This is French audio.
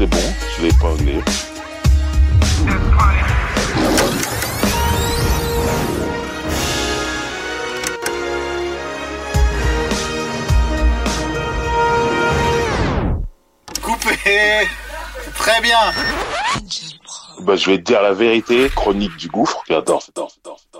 c'est bon, je l'ai épinglé. Coupé Très bien bah, Je vais te dire la vérité, chronique du gouffre. J'adore, j'adore,